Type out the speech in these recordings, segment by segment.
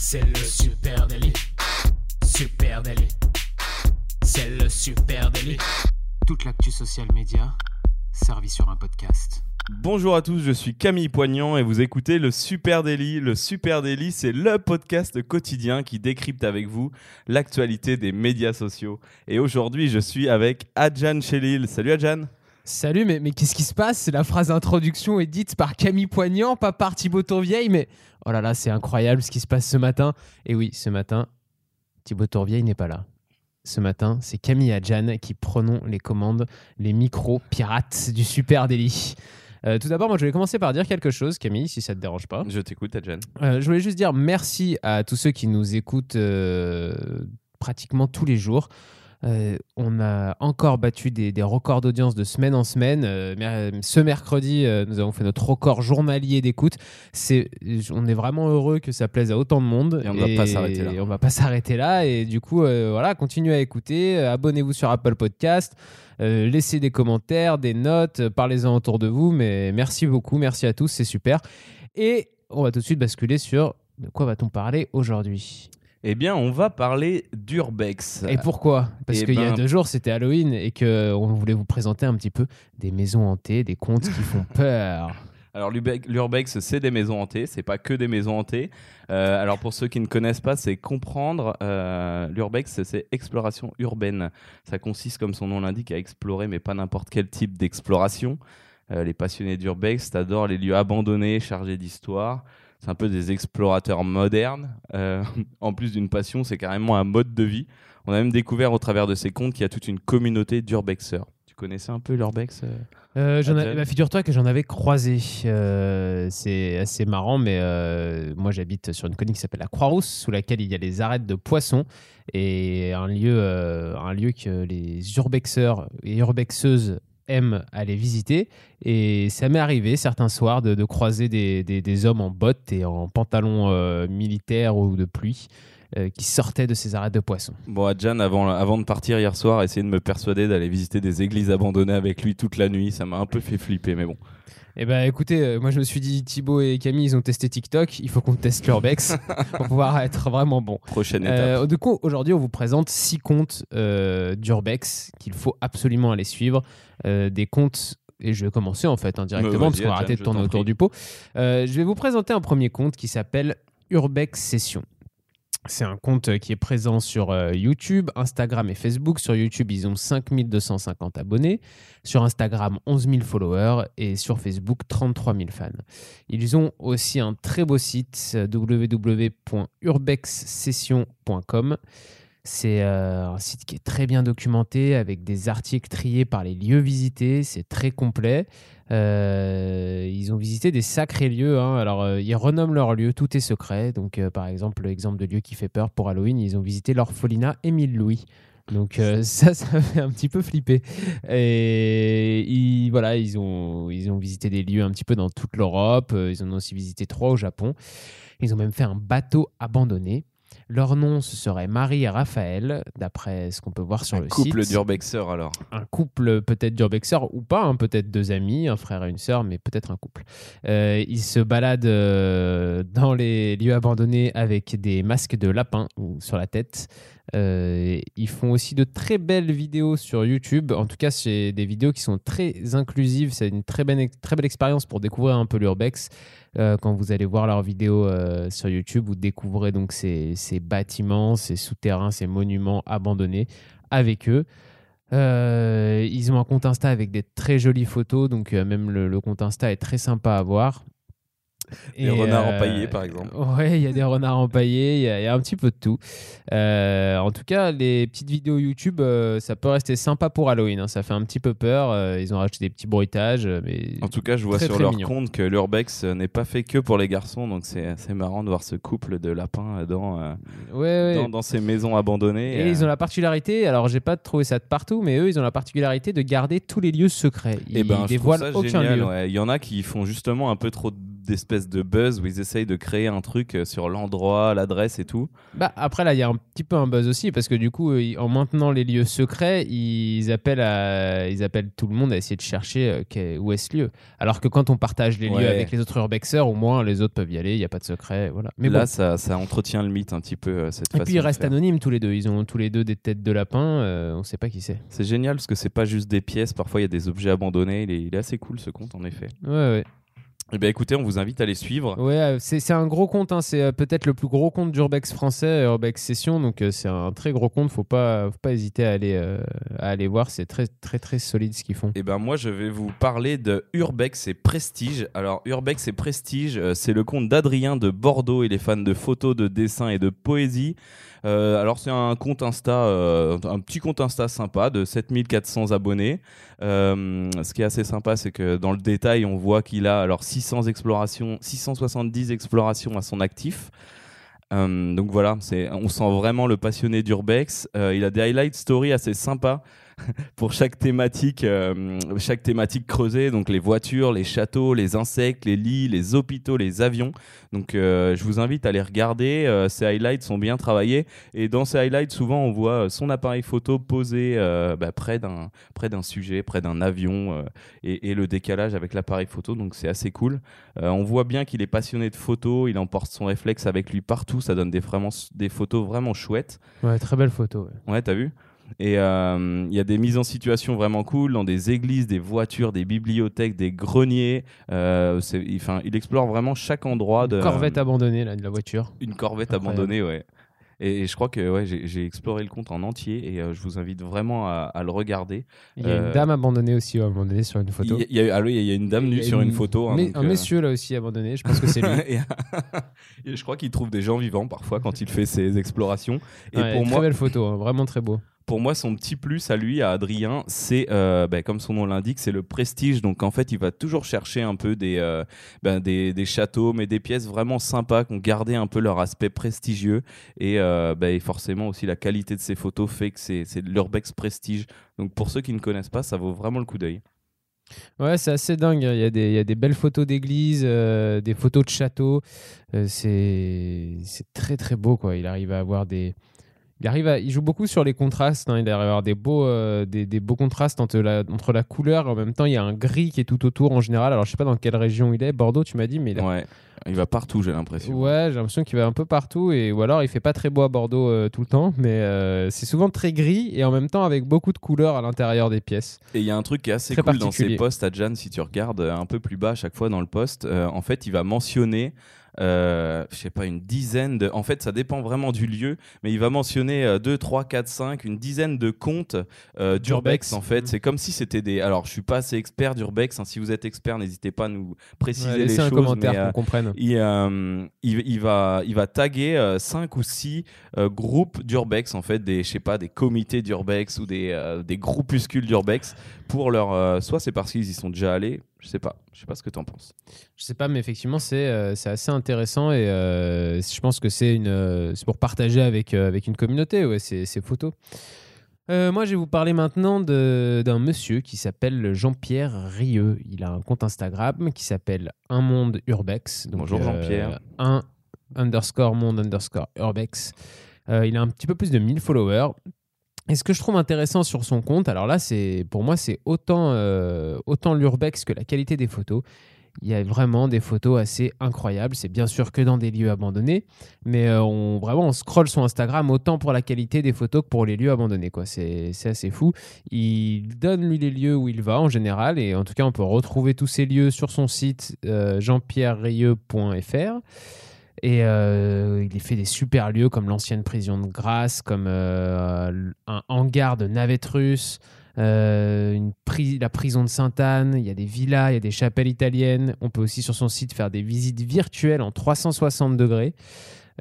C'est le super délit. Super délit. C'est le super délit. Toute l'actu social média servie sur un podcast. Bonjour à tous, je suis Camille Poignant et vous écoutez le Super Daily. Le Super Daily, c'est le podcast quotidien qui décrypte avec vous l'actualité des médias sociaux. Et aujourd'hui, je suis avec Adjan Chelil. Salut Adjan. Salut, mais, mais qu'est-ce qui se passe? La phrase d'introduction est dite par Camille Poignant, pas par Thibaut Tourvieille, mais oh là là, c'est incroyable ce qui se passe ce matin. Et oui, ce matin, Thibaut Tourvieille n'est pas là. Ce matin, c'est Camille et Adjan qui prenons les commandes, les micros pirates du Super Délit. Euh, tout d'abord, moi, je vais commencer par dire quelque chose, Camille, si ça te dérange pas. Je t'écoute, Adjan. Euh, je voulais juste dire merci à tous ceux qui nous écoutent euh, pratiquement tous les jours. Euh, on a encore battu des, des records d'audience de semaine en semaine. Euh, ce mercredi, euh, nous avons fait notre record journalier d'écoute. C'est, on est vraiment heureux que ça plaise à autant de monde. Et on ne va pas s'arrêter là. et on va pas s'arrêter là. Et du coup, voilà, continuez à écouter. Abonnez-vous sur Apple Podcast. Laissez des commentaires, des notes, parlez-en autour de vous. Mais merci beaucoup, merci à tous, c'est super. Et on va tout de suite basculer sur de quoi va-t-on parler aujourd'hui? Eh bien, on va parler d'Urbex. Et pourquoi? Parce Eh qu'il y a ben- deux jours, c'était Halloween et qu'on voulait vous présenter un petit peu des maisons hantées, des contes qui font peur. Alors l'Urbex- l'Urbex, c'est des maisons hantées, c'est pas que des maisons hantées. Euh, alors pour ceux qui ne connaissent pas, c'est comprendre. Euh, L'Urbex, c'est exploration urbaine. Ça consiste, comme son nom l'indique, à explorer, mais pas n'importe quel type d'exploration. Euh, les passionnés d'Urbex adorent les lieux abandonnés, chargés d'histoire. C'est un peu des explorateurs modernes. Euh, en plus d'une passion, c'est carrément un mode de vie. On a même découvert au travers de ces contes qu'il y a toute une communauté d'Urbexeurs. Tu connaissais un peu l'Urbex euh Euh, bah, Figure-toi que j'en avais croisé. Euh, c'est assez marrant, mais moi j'habite sur une colline qui s'appelle la Croix-Rousse, sous laquelle il y a les arêtes de poissons et un lieu, un lieu que les urbexeurs et urbexeuses aiment aller visiter. Et ça m'est arrivé certains soirs de, croiser des, des- des hommes en bottes et en pantalons euh, militaires ou de pluie euh, qui sortaient de ces arêtes de poissons. Bon, Adjan, avant, avant de partir hier soir, a essayé de me persuader d'aller visiter des églises abandonnées avec lui toute la nuit. Ça m'a un peu fait flipper, mais bon. Eh ben écoutez, euh, moi je me suis dit Thibaut et Camille ils ont testé TikTok, il faut qu'on teste l'Urbex pour pouvoir être vraiment bon. Prochaine étape. Euh, du coup aujourd'hui on vous présente six comptes euh, d'Urbex qu'il faut absolument aller suivre, Euh, des comptes et je vais commencer en fait hein, directement vas-y, parce qu'on va arrêter de tourner autour prie. du pot. Euh, je vais vous présenter un premier compte qui s'appelle Urbex Session. C'est un compte euh, qui est présent sur euh, YouTube, Instagram et Facebook. Sur YouTube, ils ont 5250 abonnés. Sur Instagram, 11 000 followers. Et sur Facebook, 33 000 fans. Ils ont aussi un très beau site, www.urbexsession.com. C'est euh, un site qui est très bien documenté avec des articles triés par les lieux visités. C'est très complet. Euh, ils ont visité des sacrés lieux. hein. Alors, euh, ils renomment leurs lieux, tout est secret. Donc, euh, par exemple, l'exemple de lieu qui fait peur pour Halloween, ils ont visité l'orphelinat Émile Louis. Donc ça, ça fait un petit peu flipper. Et voilà, ils ont, ils ont visité des lieux un petit peu dans toute l'Europe. Ils en ont aussi visité trois au Japon. Ils ont même fait un bateau abandonné. Leur nom, ce serait Marie et Raphaël, d'après ce qu'on peut voir sur un le couple site d'urbexeurs alors. un couple peut-être d'urbexeurs ou pas, hein, peut-être deux amis, un frère et une sœur, mais peut-être un couple. Euh, ils se baladent euh, dans les lieux abandonnés avec des masques de lapin sur la tête. Euh, ils font aussi de très belles vidéos sur YouTube. En tout cas, c'est des vidéos qui sont très inclusives. C'est une très belle, très belle expérience pour découvrir un peu l'urbex. Euh, quand vous allez voir leurs vidéos euh, sur YouTube, vous découvrez donc ces, bâtiments, ces souterrains, ces monuments abandonnés avec eux. Ils ont un compte Insta avec des très jolies photos, donc même le, le compte Insta est très sympa à voir. Des renards empaillés, par exemple. Ouais, il y a des renards empaillés, il y, a- il y a un petit peu de tout. Euh, en tout cas, les petites vidéos YouTube, euh, ça peut rester sympa pour Halloween. hein. Ça fait un petit peu peur. euh, ils ont rajouté des petits bruitages, euh, mais En tout cas, je vois Très, sur très leur mignon. compte que l'urbex euh, n'est pas fait que pour les garçons, donc c'est assez marrant de voir ce couple de lapins euh, dans, euh, ouais, ouais. dans, dans ces maisons abandonnées. Et euh, ils ont la particularité, alors j'ai pas trouvé ça de partout, mais eux, ils ont la particularité de garder tous les lieux secrets. Ils Eh ben, je trouve dévoilent ça aucun génial. lieu. ouais. Il y en a qui font justement un peu trop d'espèce de buzz où ils essayent de créer un truc euh, sur l'endroit, l'adresse et tout. Bah, après, là, il y a un petit peu un buzz aussi, parce que du coup, euh, en maintenant les lieux secrets, ils appellent, à, ils appellent tout le monde à essayer de chercher euh, où est ce lieu. Alors que quand on partage les lieux avec les autres urbexers, au moins les autres peuvent y aller, il n'y a pas de secret. Voilà. Mais Là, bon. ça, ça entretient le mythe un petit peu, cette Et façon puis ils restent anonymes tous les deux. Ils ont tous les deux des têtes de lapin. euh, on ne sait pas qui c'est. C'est génial parce que c'est pas juste des pièces, parfois il y a des objets abandonnés. Il est, il est assez cool ce compte en effet. Ouais, ouais. Eh bien écoutez, on vous invite à les suivre. Ouais, euh, c'est c'est un gros compte. hein. C'est euh, peut-être le plus gros compte d'Urbex français, euh, Urbex Session. Donc c'est un très gros compte. Faut pas, faut pas hésiter à aller, euh, à aller voir. C'est très, très, très solide ce qu'ils font. Et ben moi je vais vous parler de Urbex et Prestige. Alors Urbex et Prestige, c'est le compte d'Adrien de Bordeaux. Il est fan de photos, de dessins et de poésie. Euh, alors c'est un compte Insta, euh, un petit compte Insta sympa de 7400 abonnés. Euh, ce qui est assez sympa, c'est que dans le détail, on voit qu'il a alors 600 explorations, 670 explorations à son actif. Donc voilà, on sent vraiment le passionné d'Urbex. Il a des highlight stories assez sympas pour chaque thématique, euh, chaque thématique creusée. Donc les voitures, les châteaux, les insectes, les lits, les hôpitaux, les avions. Donc euh, je vous invite à les regarder. Euh, ces highlights sont bien travaillés et dans ces highlights, souvent on voit son appareil photo posé bah, près d'un près d'un sujet, près d'un avion et, et le décalage avec l'appareil photo. Donc c'est assez cool. On voit bien qu'il est passionné de photos. Il emporte son réflexe avec lui partout. Ça donne des vraiment des photos vraiment chouettes. Ouais, très belle photo. ouais. Ouais, t'as vu? Et euh, il y a des mises en situation vraiment cool dans des églises, des voitures, des bibliothèques, des greniers. Euh, il, explore vraiment chaque endroit de Corvette abandonnée là, de la voiture. une corvette abandonnée, ouais. Et, et je crois que ouais, j'ai exploré le compte en entier et euh, je vous invite vraiment à, à le regarder. Il y a Euh, une dame abandonnée aussi abandonnée sur une photo. Il y, y a, allô, il y a une dame nue sur une photo. hein, mais- un euh, monsieur là aussi abandonné. Je pense que c'est lui. et, et je crois qu'il trouve des gens vivants parfois quand il fait ses explorations. Et Ouais, pour très moi, belle photo, hein, vraiment très beau. Pour moi, son petit plus à lui, à Adrien, c'est, euh, ben, comme son nom l'indique, c'est le prestige. Donc en fait, il va toujours chercher un peu des, euh, ben, des, châteaux, mais des pièces vraiment sympas qui ont gardé un peu leur aspect prestigieux. Et, euh, ben, forcément aussi la qualité de ses photos fait que c'est, c'est l'urbex prestige. Donc pour ceux qui ne connaissent pas, ça vaut vraiment le coup d'œil. Ouais, c'est assez dingue. hein. Il y, a des, il y a des belles photos d'églises, euh, des photos de châteaux. C'est c'est très très beau quoi. Il arrive à avoir des. Il arrive à, il joue beaucoup sur les contrastes. hein. Il arrive à avoir des beaux, euh, des, des beaux contrastes entre la, entre la couleur et en même temps il y a un gris qui est tout autour en général. Alors je sais pas dans quelle région il est. Bordeaux, tu m'as dit, mais il a- Ouais, il va partout, j'ai l'impression. Ouais, j'ai l'impression qu'il va un peu partout et ou alors il fait pas très beau à Bordeaux euh, tout le temps, mais euh, c'est souvent très gris et en même temps avec beaucoup de couleurs à l'intérieur des pièces. Et il y a un truc qui est assez Très cool dans ses posts à Jan, si tu regardes un peu plus bas à chaque fois dans le post, en fait, il va mentionner, je sais pas, une dizaine de. En fait, ça dépend vraiment du lieu, mais il va mentionner euh, 2, 3, 4, 5, une dizaine de comptes euh, d'Urbex, en fait. Mhm. C'est comme si c'était des. Alors, je suis pas assez expert d'Urbex, hein. si vous êtes expert, n'hésitez pas à nous préciser Ouais, les laissez un choses. commentaire euh, qu'on comprenne. il, euh, il, il va, il va taguer 5 ou 6 groupes d'urbex, en fait, des, je sais pas, des comités d'urbex ou des, euh, des groupuscules d'urbex pour leur. euh, soit c'est parce qu'ils y sont déjà allés, je sais pas, je sais pas ce que tu en penses. Je sais pas, mais effectivement, c'est euh, assez intéressant et euh, je pense que c'est euh, pour partager avec, euh, avec une communauté, ouais, ces, ces photos. Euh, moi, je vais vous parler maintenant d'un monsieur qui s'appelle Jean-Pierre Rieux. Il a un compte Instagram qui s'appelle Un Monde Urbex. Donc, Bonjour, Jean-Pierre. Un underscore monde underscore Urbex. Il a un petit peu plus de 1000 followers. Et ce que je trouve intéressant sur son compte, alors là, c'est pour moi, c'est autant, euh, autant l'urbex que la qualité des photos. Il y a vraiment des photos assez incroyables. C'est bien sûr que dans des lieux abandonnés, mais euh, on, vraiment, on scrolle son Instagram autant pour la qualité des photos que pour les lieux abandonnés. c'est assez fou. Il donne, lui, les lieux où il va en général, et en tout cas, on peut retrouver tous ces lieux sur son site euh, jeanpierrerieux.fr. Et euh, il fait des super lieux comme l'ancienne prison de Grasse, comme euh, un hangar de navettes russes, euh, la prison de Sainte-Anne, il y a des villas, il y a des chapelles italiennes. On peut aussi sur son site faire des visites virtuelles en 360 degrés.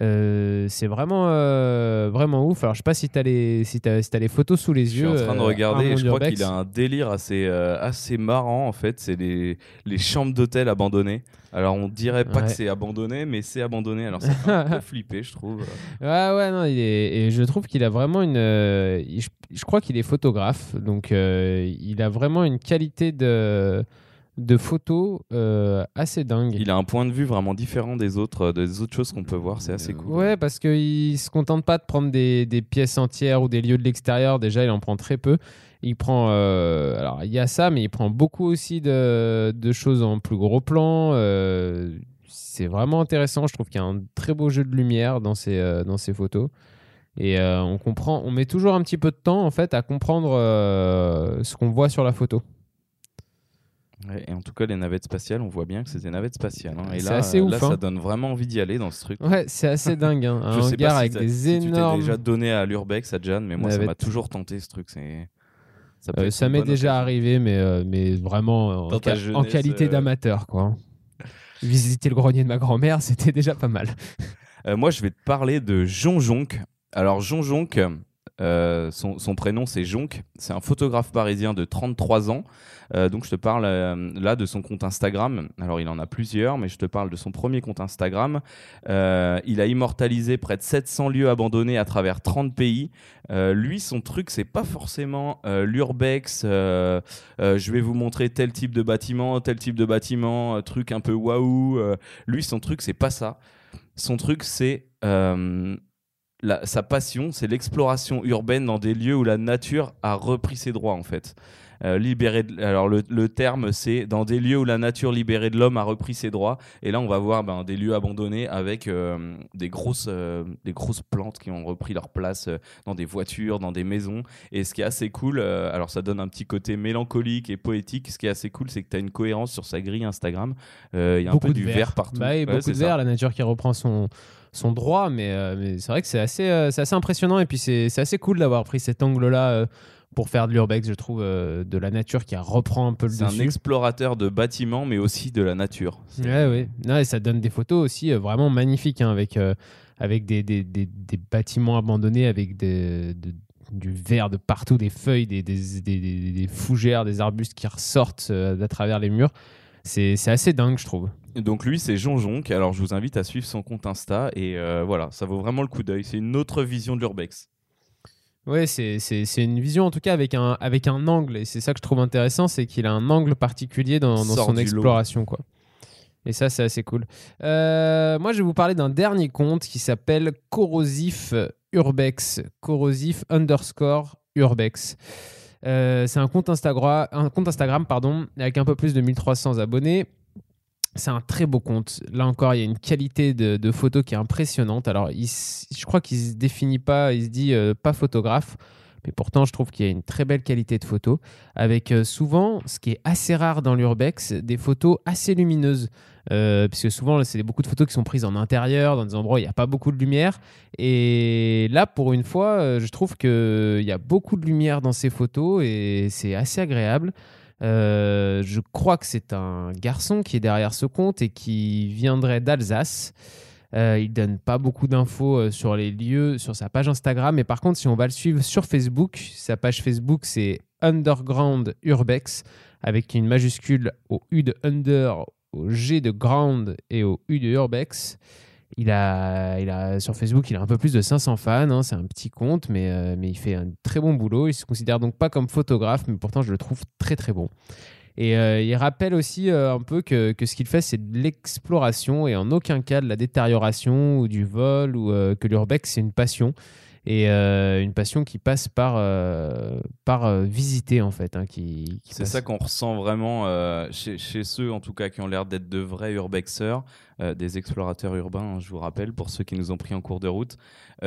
Euh, c'est vraiment, euh, vraiment ouf. Alors, je sais pas si tu as, les, si t'as- si t'as les photos sous les Je suis yeux. en train de euh, regarder et je crois qu'il a un délire assez, assez marrant en fait. C'est les, les chambres d'hôtel abandonnées. Alors on dirait pas Ouais. que c'est abandonné, mais c'est abandonné. Alors ça fait un peu flipper, je trouve. Ouais, ouais, non, il est, et je trouve qu'il a vraiment une. je, je crois qu'il est photographe, donc il a vraiment une qualité de, de photos euh, assez dingue. Il a un point de vue vraiment différent des autres, euh, des autres choses qu'on peut voir. C'est assez cool. Ouais, parce qu'il se contente pas de prendre des, des pièces entières ou des lieux de l'extérieur. Déjà, il en prend très peu. Il prend. euh, alors, il y a ça, mais il prend beaucoup aussi de, de choses en plus gros plan. euh, c'est vraiment intéressant. Je trouve qu'il y a un très beau jeu de lumière dans ces, euh, dans ces photos. Et euh, on comprend. On met toujours un petit peu de temps, en fait, à comprendre euh, ce qu'on voit sur la photo. Ouais, et en tout cas, les navettes spatiales, on voit bien que c'est des navettes spatiales. hein. Et C'est là, assez ouf, là hein. ça donne vraiment envie d'y aller dans ce truc. Ouais, c'est assez dingue. Hein. Un Je hangar avec des si tu t'es énormes. déjà donné à l'urbex, à Jan, mais moi, ça m'a toujours tenté ce truc. C'est. Ça, Euh, ça m'est déjà arrivé, mais, euh, mais vraiment en, qualité euh, d'amateur, quoi. Visiter le grenier de ma grand-mère, c'était déjà pas mal. Euh, moi, je vais te parler de Jon Jonc. Alors, Jon Jonc, euh, son, prénom c'est Jonc. C'est un photographe parisien de 33 ans. Euh, donc, je te parle euh, là de son compte Instagram. Alors, il en a plusieurs, mais je te parle de son premier compte Instagram. Il a immortalisé près de 700 lieux abandonnés à travers 30 pays. Lui, son truc, c'est pas forcément l'urbex. je vais vous montrer tel type de bâtiment, tel type de bâtiment, truc un peu waouh. lui, son truc, c'est pas ça. Son truc, c'est la- sa passion, c'est l'exploration urbaine dans des lieux où la nature a repris ses droits, en fait. Euh, libéré de- alors le, le terme c'est dans des lieux où la nature libérée de l'homme a repris ses droits. Et là on va voir ben, des lieux abandonnés avec euh, des grosses euh, des grosses plantes qui ont repris leur place euh, dans des voitures dans des maisons. Et ce qui est assez cool alors ça donne un petit côté mélancolique et poétique. Ce qui est assez cool c'est que tu as une cohérence sur sa grille Instagram. Il y a un peu de du vert, partout. Bah Ouais, beaucoup de ça. vert, la nature qui reprend son, son droit, mais, euh, mais c'est vrai que c'est assez, euh, assez impressionnant et puis c'est assez cool d'avoir pris cet angle-là euh, pour faire de l'urbex, je trouve, euh, de la nature qui reprend un peu le C'est un dessus. explorateur de bâtiments, mais aussi de la nature. Ouais, ouais. Non, et ça donne des photos aussi euh, vraiment magnifiques hein, avec, euh, avec des, des, des, des bâtiments abandonnés, avec des, de- du verre de partout, des feuilles, des, fougères, des arbustes qui ressortent à travers les murs. C'est assez dingue, je trouve. Donc lui, c'est Jon Jonc. Alors je vous invite à suivre son compte Insta et euh, voilà, ça vaut vraiment le coup d'œil. C'est une autre vision de l'urbex. Ouais, c'est une vision en tout cas avec un, avec un angle. Et c'est ça que je trouve intéressant, c'est qu'il a un angle particulier dans, son lot. exploration. Quoi. Et ça, c'est assez cool. Euh, moi, je vais vous parler d'un dernier compte qui s'appelle Corrosif Urbex. Corrosif underscore Urbex. Euh, c'est un compte Instagram, avec un peu plus de 1300 abonnés. C'est un très beau compte. Là encore, il y a une qualité de, photo qui est impressionnante. Alors, je crois qu'il se définit pas, il se dit euh, pas photographe, mais pourtant, je trouve qu'il y a une très belle qualité de photo, avec euh, souvent, ce qui est assez rare dans l'urbex, des photos assez lumineuses. Euh, puisque souvent, c'est beaucoup de photos qui sont prises en intérieur, dans des endroits où il n'y a pas beaucoup de lumière. Et là, pour une fois, euh, je trouve qu'il y a beaucoup de lumière dans ces photos et c'est assez agréable. Je crois que c'est un garçon qui est derrière ce compte et qui viendrait d'Alsace. Euh, il donne pas beaucoup d'infos euh, sur les lieux, sur sa page Instagram. Mais par contre, si on va le suivre sur Facebook, sa page Facebook, c'est Underground Urbex avec une majuscule au U de Under, au G de Ground et au U de Urbex. Il a, il a, sur Facebook, il a un peu plus de 500 fans. hein, c'est un petit compte, mais, euh, mais il fait un très bon boulot. Il se considère donc pas comme photographe, mais pourtant, je le trouve très très bon. Et euh, il rappelle aussi euh, un peu que, ce qu'il fait, c'est de l'exploration et en aucun cas de la détérioration ou du vol ou euh, que l'urbex, c'est une passion. Et euh, une passion qui passe par, euh, par euh, visiter, en fait. hein, qui, qui C'est ça qu'on ressent vraiment euh, chez, chez ceux, en tout cas, qui ont l'air d'être de vrais urbexeurs, euh, des explorateurs urbains, hein, je vous rappelle, pour ceux qui nous ont pris en cours de route.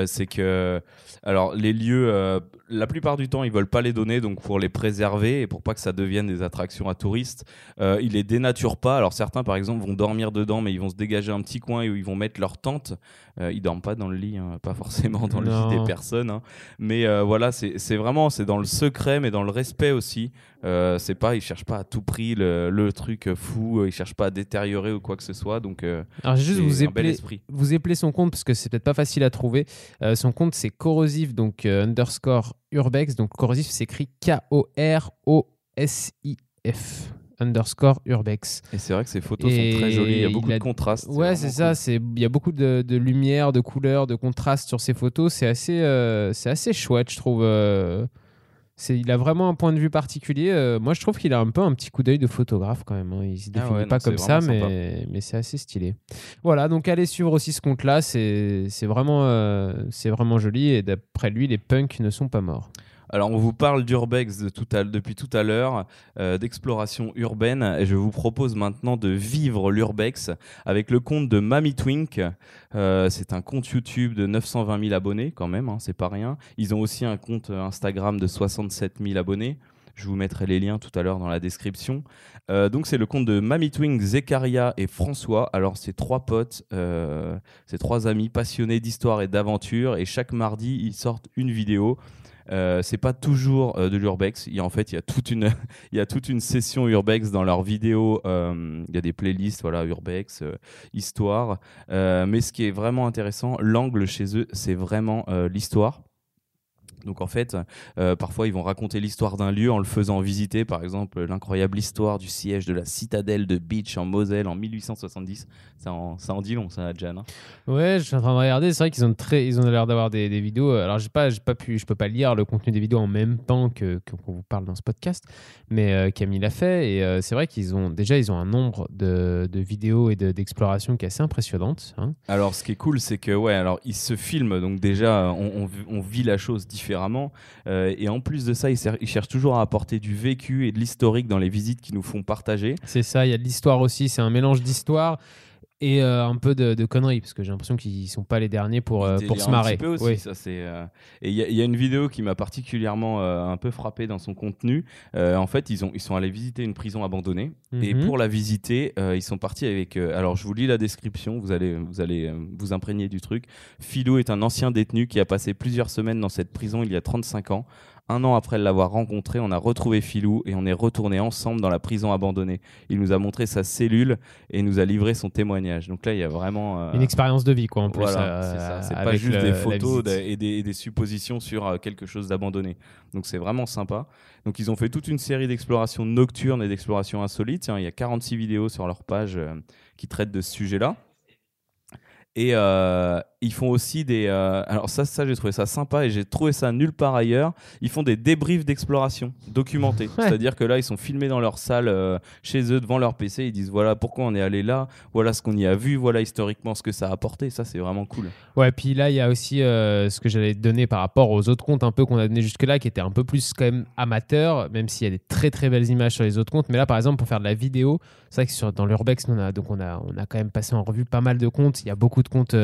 C'est que, alors, les lieux, la plupart du temps, ils veulent pas les donner, donc pour les préserver et pour pas que ça devienne des attractions à touristes, ils les dénaturent pas. Alors, certains, par exemple, vont dormir dedans, mais ils vont se dégager un petit coin où ils vont mettre leur tente. Ils dorment pas dans le lit, hein, pas forcément dans le Non. lit des personnes. hein. Mais euh, voilà, c'est vraiment, c'est dans le secret, mais dans le respect aussi. Euh, c'est pas, ils cherchent pas à tout prix le, le truc fou, ils cherchent pas à détériorer ou quoi que ce soit. Donc, euh, Alors, juste vous esprit. vous épeler son compte parce que c'est peut-être pas facile à trouver. Euh, son compte c'est corrosif donc euh, underscore urbex donc corrosif s'écrit K O R O S I F underscore urbex. Et c'est vrai que ces photos Et sont très jolies. Il y a beaucoup a- de contrastes. Ouais, c'est ça. il y a beaucoup de, de lumière, de couleurs, de contrastes sur ces photos. C'est assez, euh, c'est assez chouette, je trouve. euh, il a vraiment un point de vue particulier. Euh, moi, je trouve qu'il a un peu un petit coup d'œil de photographe quand même. hein. Il se Ah définit ouais, pas non, comme ça, mais, mais c'est assez stylé. Voilà, donc allez suivre aussi ce compte-là. C'est, vraiment, c'est vraiment joli. Et d'après lui, les punks ne sont pas morts. Alors, on vous parle d'urbex depuis tout à l'heure, euh, d'exploration urbaine, et je vous propose maintenant de vivre l'urbex avec le compte de Mamie Twink. Euh, c'est un compte YouTube de 920 000 abonnés, quand même, hein, c'est pas rien. Ils ont aussi un compte Instagram de 67 000 abonnés. Je vous mettrai les liens tout à l'heure dans la description. Euh, donc, c'est le compte de Mamie Twink, Zekaria et François. Alors, c'est trois potes, euh, c'est trois amis passionnés d'histoire et d'aventure, et chaque mardi, ils sortent une vidéo. Euh, c'est pas toujours euh, de l'urbex. Il y a, en fait, il y a toute une, il y a toute une session urbex dans leurs vidéos. euh, il y a des playlists, voilà, urbex, histoire. Mais ce qui est vraiment intéressant, l'angle chez eux, c'est vraiment l'histoire. Donc en fait, euh, parfois ils vont raconter l'histoire d'un lieu en le faisant visiter, par exemple l'incroyable histoire du siège de la citadelle de Beach en Moselle en 1870. Ça en, ça en dit long, ça, Jan. hein. Ouais, je suis en train de regarder. C'est vrai qu'ils ont très, ils ont l'air d'avoir des, des vidéos. Alors, j'ai pas, j'ai pas pu, je peux pas lire le contenu des vidéos en même temps que qu'on vous parle dans ce podcast, mais euh, Camille l'a fait. Et euh, c'est vrai qu'ils ont déjà, ils ont un nombre de, de vidéos et de- d'explorations qui est assez impressionnante. hein. Alors, ce qui est cool, c'est que, ouais, alors, ils se filment, donc déjà, on, on- on vit la chose différemment. Euh, et en plus de ça, ils, ils cherchent toujours à apporter du vécu et de l'historique dans les visites qu'ils nous font partager. C'est ça. Il y a de l'histoire aussi. C'est un mélange d'histoire et euh, un peu de, de conneries parce que j'ai l'impression qu'ils sont pas les derniers pour euh, pour se marrer. Un petit peu aussi, Oui. ça, c'est, euh, Et il y, a- il y a une vidéo qui m'a particulièrement un peu frappé dans son contenu. En fait, ils, ont, ils sont allés visiter une prison abandonnée. Et Mhm. pour la visiter, ils sont partis avec. alors, je vous lis la description, vous allez vous, allez, vous imprégner du truc. Philou est un ancien détenu qui a passé plusieurs semaines dans cette prison il y a 35 ans. Un an après l'avoir rencontré, on a retrouvé Philou et on est retourné ensemble dans la prison abandonnée. Il nous a montré sa cellule et nous a livré son témoignage. Donc là, il y a vraiment. euh, Une expérience de vie quoi en plus. voilà, euh, c'est ça. C'est pas juste le- des photos et des, et des suppositions sur euh, quelque chose d'abandonné. Donc c'est vraiment sympa. Donc ils ont fait toute une série d'explorations nocturnes et d'explorations insolites. Il y a 46 vidéos sur leur page qui traitent de ce sujet-là. Et euh, ils font aussi des. euh, alors, ça, ça j'ai trouvé ça sympa et j'ai trouvé ça nulle part ailleurs. Ils font des débriefs d'exploration documentés. Ouais. C'est-à-dire que là, ils sont filmés dans leur salle, euh, chez eux, devant leur PC. Ils disent voilà pourquoi on est allé là, voilà ce qu'on y a vu, voilà historiquement ce que ça a apporté. Ça, c'est vraiment cool. Ouais, puis là, il y a aussi euh, ce que j'allais donner par rapport aux autres comptes un peu qu'on a donné jusque-là, qui étaient un peu plus quand même amateurs, même s'il y a des très très belles images sur les autres comptes. Mais là, par exemple, pour faire de la vidéo, c'est vrai que sur, dans l'Urbex, on a, donc on, a, on a quand même passé en revue pas mal de comptes. Il y a beaucoup de comptes.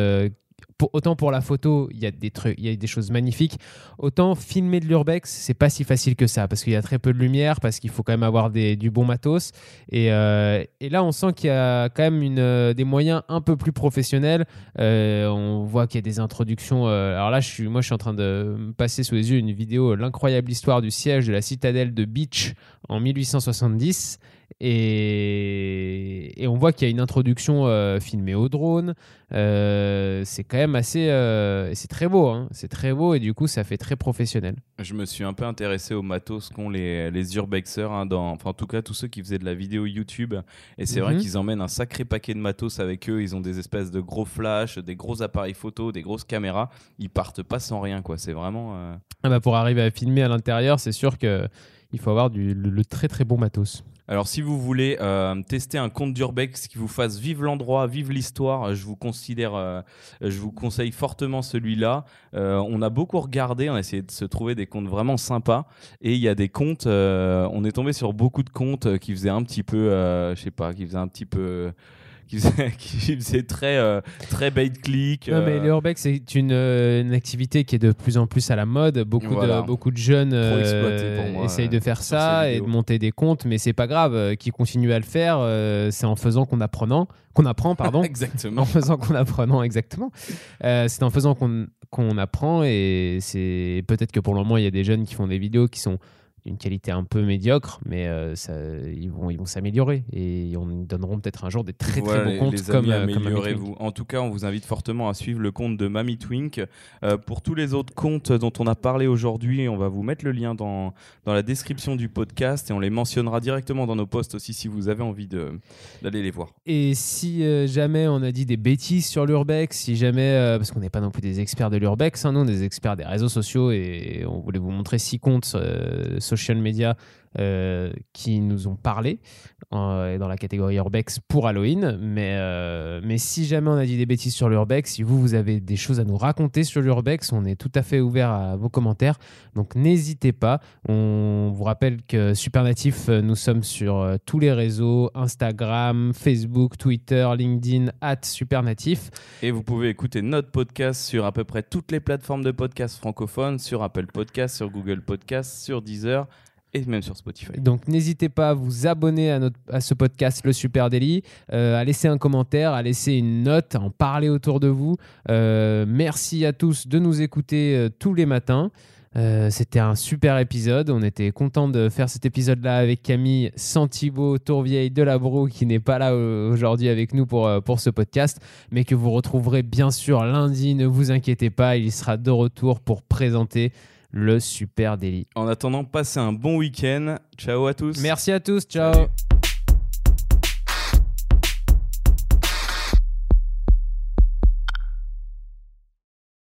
Autant pour la photo, il y a des trucs, il y a des choses magnifiques. Autant filmer de l'urbex, c'est pas si facile que ça parce qu'il y a très peu de lumière, parce qu'il faut quand même avoir du bon matos. Et, euh, et là, on sent qu'il y a quand même euh, des moyens un peu plus professionnels. Euh, on voit qu'il y a des introductions. alors là, moi, je suis en train de passer sous les yeux une vidéo, l'incroyable histoire du siège de la citadelle de Beach en 1870. Et, et on voit qu'il y a une introduction euh, filmée au drone. Euh, c'est quand même assez. euh, c'est très beau. hein. C'est très beau et du coup, ça fait très professionnel. Je me suis un peu intéressé au matos qu'ont les, les urbexers, hein, dans, enfin en tout cas tous ceux qui faisaient de la vidéo YouTube. Et c'est vrai Mhm. qu'ils emmènent un sacré paquet de matos avec eux. Ils ont des espèces de gros flashs, des gros appareils photo, des grosses caméras. Ils partent pas sans rien, quoi. C'est vraiment. Ah bah, pour arriver à filmer à l'intérieur, c'est sûr que il faut avoir du, le, le très très bon matos. Alors, si vous voulez euh, tester un compte d'urbex qui vous fasse vivre l'endroit, vivre l'histoire, je vous considère, euh, je vous conseille fortement celui-là. Euh, on a beaucoup regardé, on a essayé de se trouver des comptes vraiment sympas, et il y a des comptes. on est tombé sur beaucoup de comptes qui faisaient un petit peu, je sais pas, qui faisaient un petit peu, qui faisaient, qui très, euh, très bait click. Non, mais euh, l'urbex, c'est une, euh, une activité qui est de plus en plus à la mode. Beaucoup, Voilà. de, beaucoup de jeunes euh, moi, essayent de faire ça et de monter des comptes, mais c'est pas grave. Qui continuent à le faire, c'est en faisant qu'on apprenant, qu'on apprend, pardon. Exactement. en faisant qu'on apprenant, exactement. Euh, c'est en faisant qu'on qu'on apprend et c'est peut-être que pour le moment, il y a des jeunes qui font des vidéos qui sont une qualité un peu médiocre, mais euh, ça, ils vont, ils vont s'améliorer et nous donneront peut-être un jour des très très Voilà, bons les- comptes les comme, amis, euh, comme améliorez-vous. En tout cas, on vous invite fortement à suivre le compte de Mamie Twink. Euh, pour tous les autres comptes dont on a parlé aujourd'hui, on va vous mettre le lien dans, dans la description du podcast et on les mentionnera directement dans nos posts aussi si vous avez envie de- d'aller les voir. Et si euh, jamais on a dit des bêtises sur l'urbex, si jamais, parce qu'on n'est pas non plus des experts de l'urbex, hein, nous on est des experts des réseaux sociaux et on voulait vous montrer six comptes social media euh, qui nous ont parlé euh, dans la catégorie urbex pour Halloween. Mais, euh, mais si jamais on a dit des bêtises sur l'urbex, si vous, vous avez des choses à nous raconter sur l'urbex, on est tout à fait ouvert à vos commentaires. Donc n'hésitez pas. On vous rappelle que Supernatif, nous sommes sur tous les réseaux Instagram, Facebook, Twitter, LinkedIn, at Supernatif. Et vous pouvez écouter notre podcast sur à peu près toutes les plateformes de podcasts francophones, sur Apple Podcasts, sur Google Podcasts, sur Deezer même sur Spotify. Donc n'hésitez pas à vous abonner à, notre, à ce podcast, Le Super Daily, euh, à laisser un commentaire, à laisser une note, à en parler autour de vous. Euh, merci à tous de nous écouter euh, tous les matins. C'était un super épisode. On était content de faire cet épisode-là avec Camille Santibo, Tourvieille de la Brou, qui n'est pas là aujourd'hui avec nous pour, pour ce podcast, mais que vous retrouverez bien sûr lundi. Ne vous inquiétez pas, il sera de retour pour présenter le Super Daily. En attendant, passez un bon week-end. Ciao à tous. Merci à tous. Ciao. Salut.